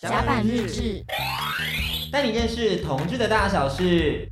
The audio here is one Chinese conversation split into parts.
甲板日志，带你认识同志的大小事。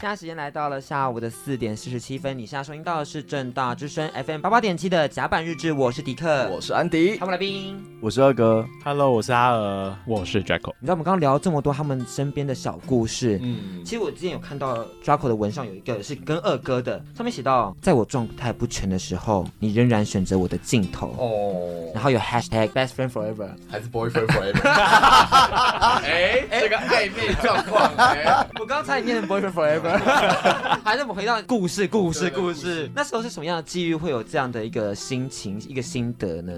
现在时间来到了下午的四点四十七分，你现在收听到的是正大之声 FM 八八点七的甲板日志，我是迪克，我是安迪，他们来宾，我是二哥，Hello，我是阿娥，我是 Draco。你知道我们刚刚聊了这么多他们身边的小故事，嗯，其实我之前有看到 Draco 的文上有一个是跟二哥的，上面写到，在我状态不全的时候，你仍然选择我的镜头。哦，然后有 Hashtag Best Friend Forever 还是 Boyfriend Forever？哎，这个暧昧状况，哎，我刚才念的 Boyfriend Forever。还是我们回到故事，故事，故事。那时候是什么样的机遇，会有这样的一个心情，一个心得呢？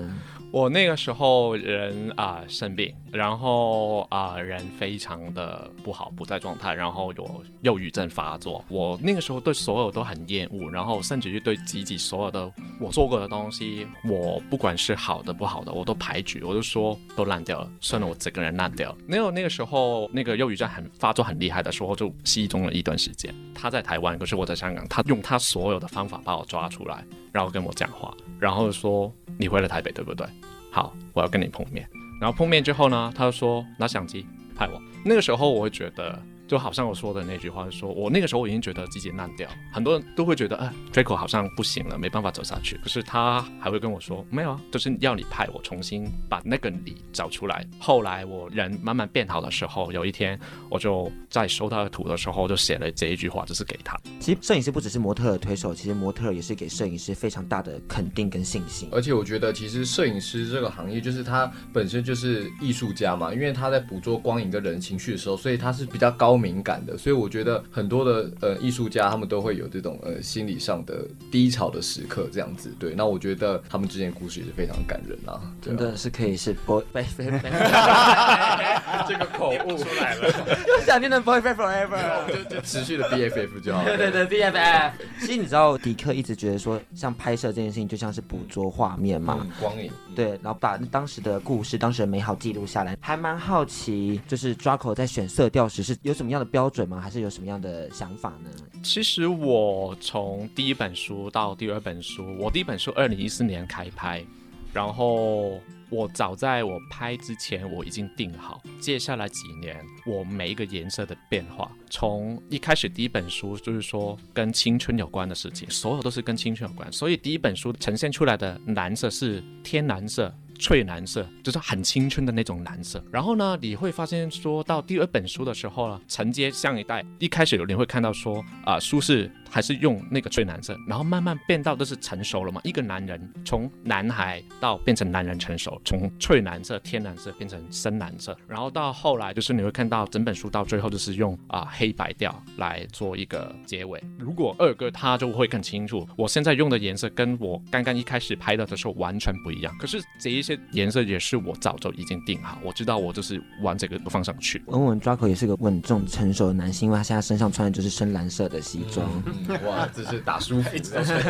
我那个时候人啊、生病，然后啊、人非常的不好，不在状态，然后有忧郁症发作。我那个时候对所有都很厌恶，然后甚至于对自己所有的我做过的东西，我不管是好的不好的，我都排举，我就说都烂掉了，算了，我整个人烂掉了。没有那个时候那个忧郁症很发作很厉害的时候，就失踪了一段时间。他在台湾，可是我在香港，他用他所有的方法把我抓出来，然后跟我讲话，然后说你回了台北对不对？好，我要跟你碰面。然后碰面之后呢，他就说拿相机拍我。那个时候我会觉得。就好像我说的那句话，说我那个时候我已经觉得自己烂掉，很多人都会觉得，哎，Draco 好像不行了，没办法走下去。可是他还会跟我说，没有啊，就是要你派我重新把那个你找出来。后来我人慢慢变好的时候，有一天我就在收他的图的时候，就写了这一句话，就是给他。其实摄影师不只是模特的推手，其实模特也是给摄影师非常大的肯定跟信心。而且我觉得，其实摄影师这个行业，就是他本身就是艺术家嘛，因为他在捕捉光影跟人情绪的时候，所以他是比较高敏感的，所以我觉得很多的呃艺术家他们都会有这种呃心理上的低潮的时刻，这样子。对，那我觉得他们之间的故事也是非常感人啊，啊真的是可以是 boy，这个口误出来了，就想念的 boyfriend forever，就就持续的 BFF 就好了。对对对，BFF。其实你知道迪克一直觉得说，像拍摄这件事情就像是捕捉画面嘛，嗯、光影。对，然后把当时的故事、当时的美好记录下来，还蛮好奇，就是 Draco 在选色调时是有什么什么样的标准吗？还是有什么样的想法呢？其实我从第一本书到第二本书，我第一本书二零一四年开拍，然后我早在我拍之前我已经定好，接下来几年我每一个颜色的变化，从一开始第一本书就是说跟青春有关的事情，所有都是跟青春有关，所以第一本书呈现出来的蓝色是天蓝色。翠蓝色就是很青春的那种蓝色，然后呢，你会发现说到第二本书的时候呢，承接上一代，一开始有人会看到说啊、书是还是用那个翠蓝色，然后慢慢变到都是成熟了嘛，一个男人从男孩到变成男人成熟，从翠蓝色、天蓝色变成深蓝色，然后到后来就是你会看到整本书到最后就是用啊、呃、黑白调来做一个结尾。如果二哥他就会更清楚，我现在用的颜色跟我刚刚一开始拍的的时候完全不一样，可是这一些。颜色也是我早就已经定好，我知道我就是往这个方向去。文文 Draco 也是个稳重成熟的男性，因为他现在身上穿的就是深蓝色的西装。嗯、哇，这是打舒服，一直都穿。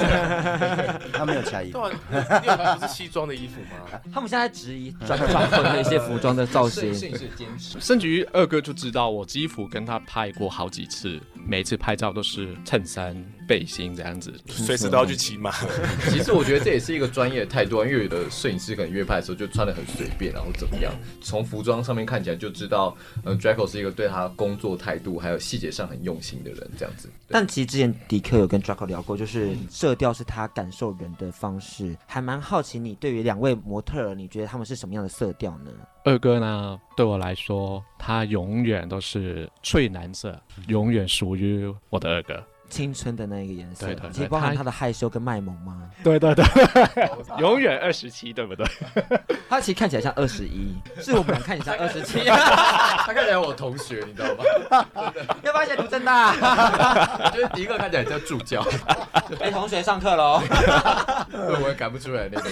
他没有其他衣服，不是西装的衣服吗？他们现在质疑 Draco 的一些服装的造型。甚至于二哥就知道，我几乎跟他拍过好几次，每次拍照都是衬衫、背心这样子，随时都要去骑马。其实我觉得这也是一个专业的态度，因为有的摄影师可能约拍的时候就穿的很随便，然后怎么样？从服装上面看起来就知道，嗯，Draco 是一个对他工作态度还有细节上很用心的人，这样子。但其实之前迪克有跟 Draco 聊过，就是色调是他感受人的方式，还蛮好奇你对于两位模特儿，你觉得他们是什么样的色调呢？二哥呢，对我来说，他永远都是翠蓝色，永远属于我的二哥。青春的那一个颜色，对对，其实包含他的害羞跟卖萌吗？对对对，永远二十七，对不对？他其实看起来像二十一，是我们看起来像 二十七。他看起来我同学，你知道吗？要不要一起读正大？我觉得迪克看起来像助教。哎，同学上课喽！我也赶不出来那个。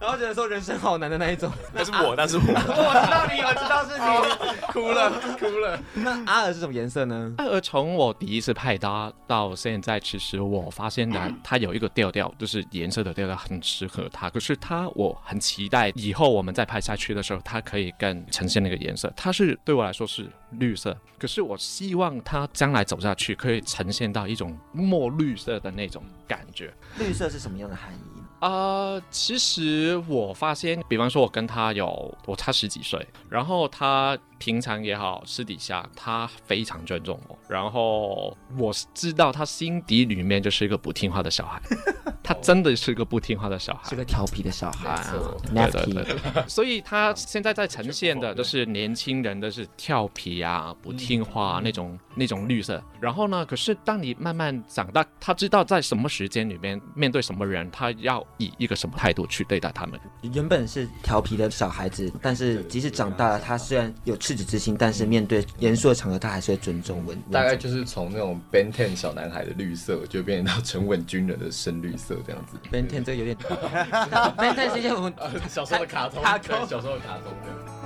然后觉得说人生好难的那一种。那是我，那是我。我知道你，我知道是你。哭了，哭了。那阿尔是什么颜色呢？阿尔从我第一次派他到。现在其实我发现的，它有一个调调，就是颜色的调调很适合它。可是它，我很期待以后我们再拍下去的时候，它可以更呈现那个颜色。它是对我来说是绿色，可是我希望它将来走下去可以呈现到一种墨绿色的那种感觉。绿色是什么样的含义？呃，其实我发现，比方说，我跟他有我差十几岁，然后他平常也好，私底下他非常尊重我，然后我知道他心底里面就是一个不听话的小孩，他真的是个不听话的小孩，是个调皮的小孩啊，对对对，所以他现在在呈现的都是年轻人的是调皮啊，不听话、啊、那种那种绿色，然后呢，可是当你慢慢长大，他知道在什么时间里面面对什么人，他要。以一个什么态度去对待他们？原本是调皮的小孩子，但是即使长大了，他虽然有赤子之心，但是面对严肃的场合，他还是会尊重稳。大概就是从那种 Ben Ten 小男孩的绿色，就变成到沉稳军人的深绿色这样子。Ben Ten 这个有点，Ben Ten 是一些我们小时候的卡通，卡通小时候的卡通。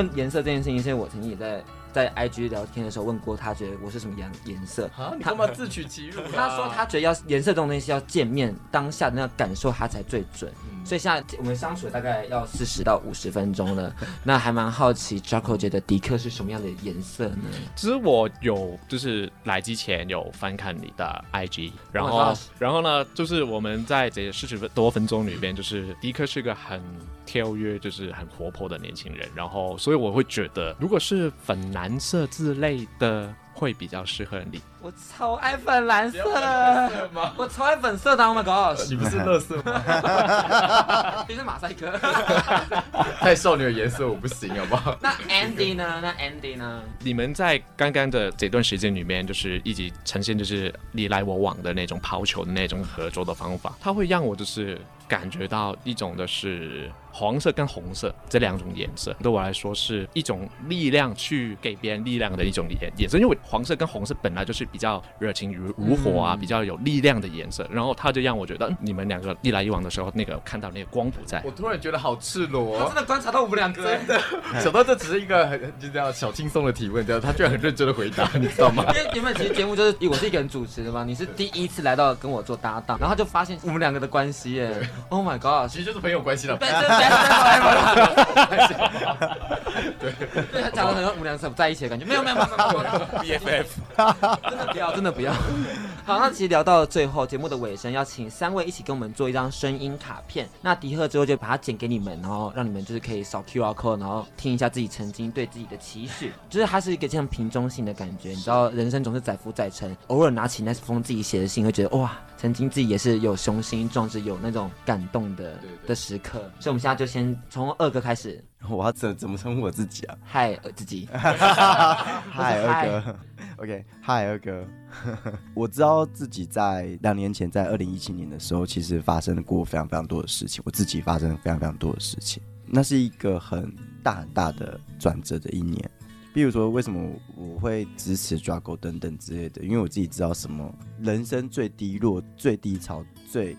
问颜色这件事情，因为我曾经也在在 IG 聊天的时候问过他，觉得我是什么颜颜色？啊，你干嘛自取其辱？他说他觉得要颜色这种东西要见面当下的那个感受，他才最准。嗯、所以现在我们相处大概要四十到五十分钟了，那还蛮好奇 Jaco 觉得迪克是什么样的颜色呢？其实我有就是来之前有翻看你的 IG，然后然后呢，就是我们在这四十多分钟里边，就是迪克是个很。跳跃就是很活泼的年轻人，然后所以我会觉得，如果是粉蓝色之类的，会比较适合你。我超爱粉蓝色，我超爱粉色的，Oh my god！你不是乐色吗？你是马赛克，太少女的颜色我不行，好不好？那 Andy 呢？那 Andy 呢？你们在刚刚的这段时间里面，就是一直呈现就是你来我往的那种抛球的那种合作的方法，它会让我就是。感觉到一种的是黄色跟红色这两种颜色，对我来说是一种力量，去给别人力量的一种颜颜色。因为黄色跟红色本来就是比较热情如如火啊，比较有力量的颜色。然后他就让我觉得，你们两个一来一往的时候，那个看到那个光谱在。我突然觉得好赤裸，哦，他真的观察到我们两个，真的想到这只是一个很就这样小轻松的提问，这样他居然很认真的回答，你知道吗？因为原本其实节目就是我是一个人主持的嘛，你是第一次来到跟我做搭档，然后就发现我们两个的关系耶。Oh my god！其实就是朋友关系了。对对对，对对，他讲了很多我们两个在一起的感觉，没有没有没有没有，BFF，真的不要真的不要。好，那其实聊到了最后节目的尾声，要请三位一起跟我们做一张声音卡片。那迪赫之后就把它剪给你们，然后让你们就是可以扫 QR code，然后听一下自己曾经对自己的期许，就是它是一个这样平中性的感觉。你知道，人生总是载浮载沉，偶尔拿起那封自己写的信，会觉得哇。曾经自己也是有雄心壮志，有那种感动的的时刻，所以我们现在就先从二哥开始。我要怎怎么称呼我自己啊？嗨，自己。嗨，二哥。OK，嗨，二哥。我知道自己在两年前，在二零一七年的时候，其实发生过非常非常多的事情。我自己发生了非常非常多的事情，那是一个很大很大的转折的一年。比如说，为什么我会支持 Jaco 等等之类的？因为我自己知道什么人生最低落、最低潮、最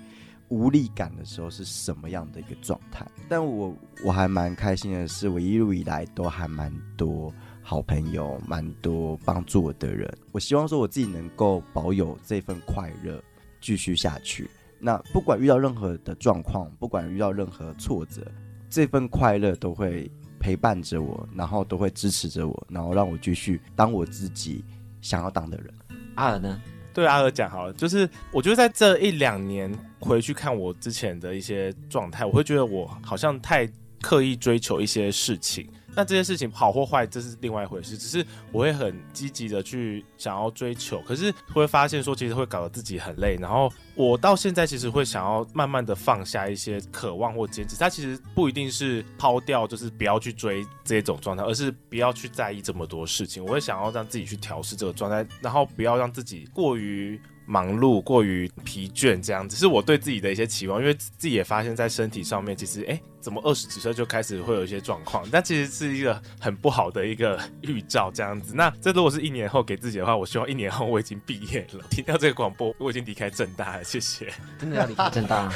无力感的时候是什么样的一个状态。但我我还蛮开心的是，我一路以来都还蛮多好朋友，蛮多帮助我的人。我希望说我自己能够保有这份快乐，继续下去。那不管遇到任何的状况，不管遇到任何挫折，这份快乐都会。陪伴着我，然后都会支持着我，然后让我继续当我自己想要当的人。阿尔呢？对阿和讲好了，就是我觉得在这一两年回去看我之前的一些状态，我会觉得我好像太刻意追求一些事情，那这些事情好或坏，这是另外一回事。只是我会很积极的去想要追求，可是会发现说，其实会搞得自己很累。然后我到现在其实会想要慢慢的放下一些渴望或坚持。它其实不一定是抛掉，就是不要去追这种状态，而是不要去在意这么多事情。我会想要让自己去调试这个状态，然后不要让自己过于。忙碌过于疲倦，这样子是我对自己的一些期望，因为自己也发现，在身体上面，其实哎、怎么二十几岁就开始会有一些状况？但其实是一个很不好的一个预兆，这样子。那这如果是一年后给自己的话，我希望一年后我已经毕业了，听到这个广播，我已经离开正大，谢谢。真的要离开政大？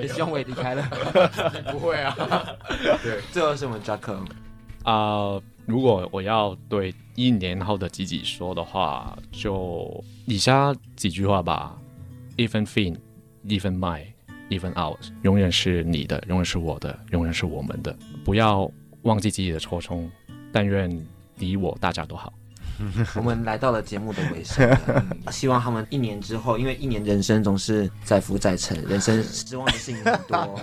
也希望我也离开了。不会啊。对，最后是我们 Jaco 啊。如果我要对一年后的自己说的话，就以下几句话吧：Even thing, even mine, even ours，永远是你的，永远是我的，永远是我们的。不要忘记自己的初衷，但愿你我大家都好。我们来到了节目的尾声，希望他们一年之后，因为一年人生总是载浮载沉，人生失望的事情很多，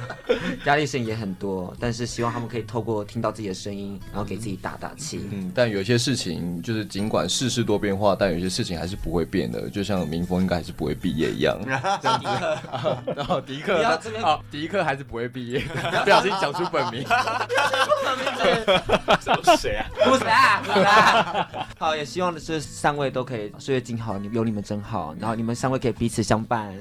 压力事情也很多，但是希望他们可以透过听到自己的声音，然后给自己打打气。嗯，但有些事情就是尽管世事多变化，但有些事情还是不会变的，就像明峰应该还是不会毕业一样。迪克，然后迪克，好，迪克还是不会毕业，不小心讲出本名，本名是谁啊？不是啊，不是啊。好，也希望的是三位都可以岁月静好，你有你们真好，然后你们三位可以彼此相伴。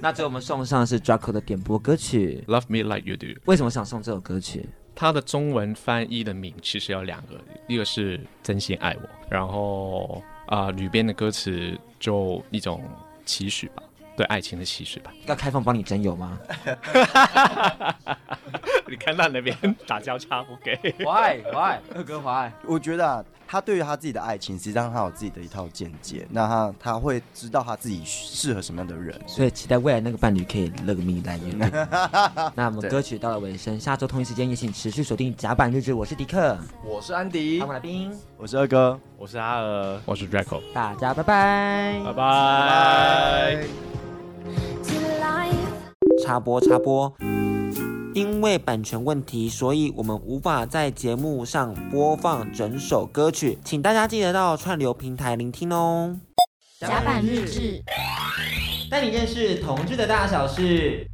那最后我们送上的是 Jaco 的点播歌曲《Love Me Like You Do》。为什么想送这首歌曲？它的中文翻译的名其实有两个，一个是真心爱我，然后啊，里、呃、边的歌词就一种期许吧。对爱情的期许吧，要开放帮你征友吗？你看到那边 打交叉不给？Why Why 二哥 Why？我觉得啊，他对于他自己的爱情，实际上他有自己的一套见解。那他他会知道他自己适合什么样的人，所以期待未来那个伴侣可以乐个蜜来源。那我们歌曲到了尾声，下周同一时间也请持续锁定甲板日志。我是迪克，我是安迪，我是来宾，我是二哥，我是阿娥，我是 Raco 大家拜拜，拜拜。插播插播，因为版权问题，所以我们无法在节目上播放整首歌曲，请大家记得到串流平台聆听哦。甲板日志，带你认识同志的大小事。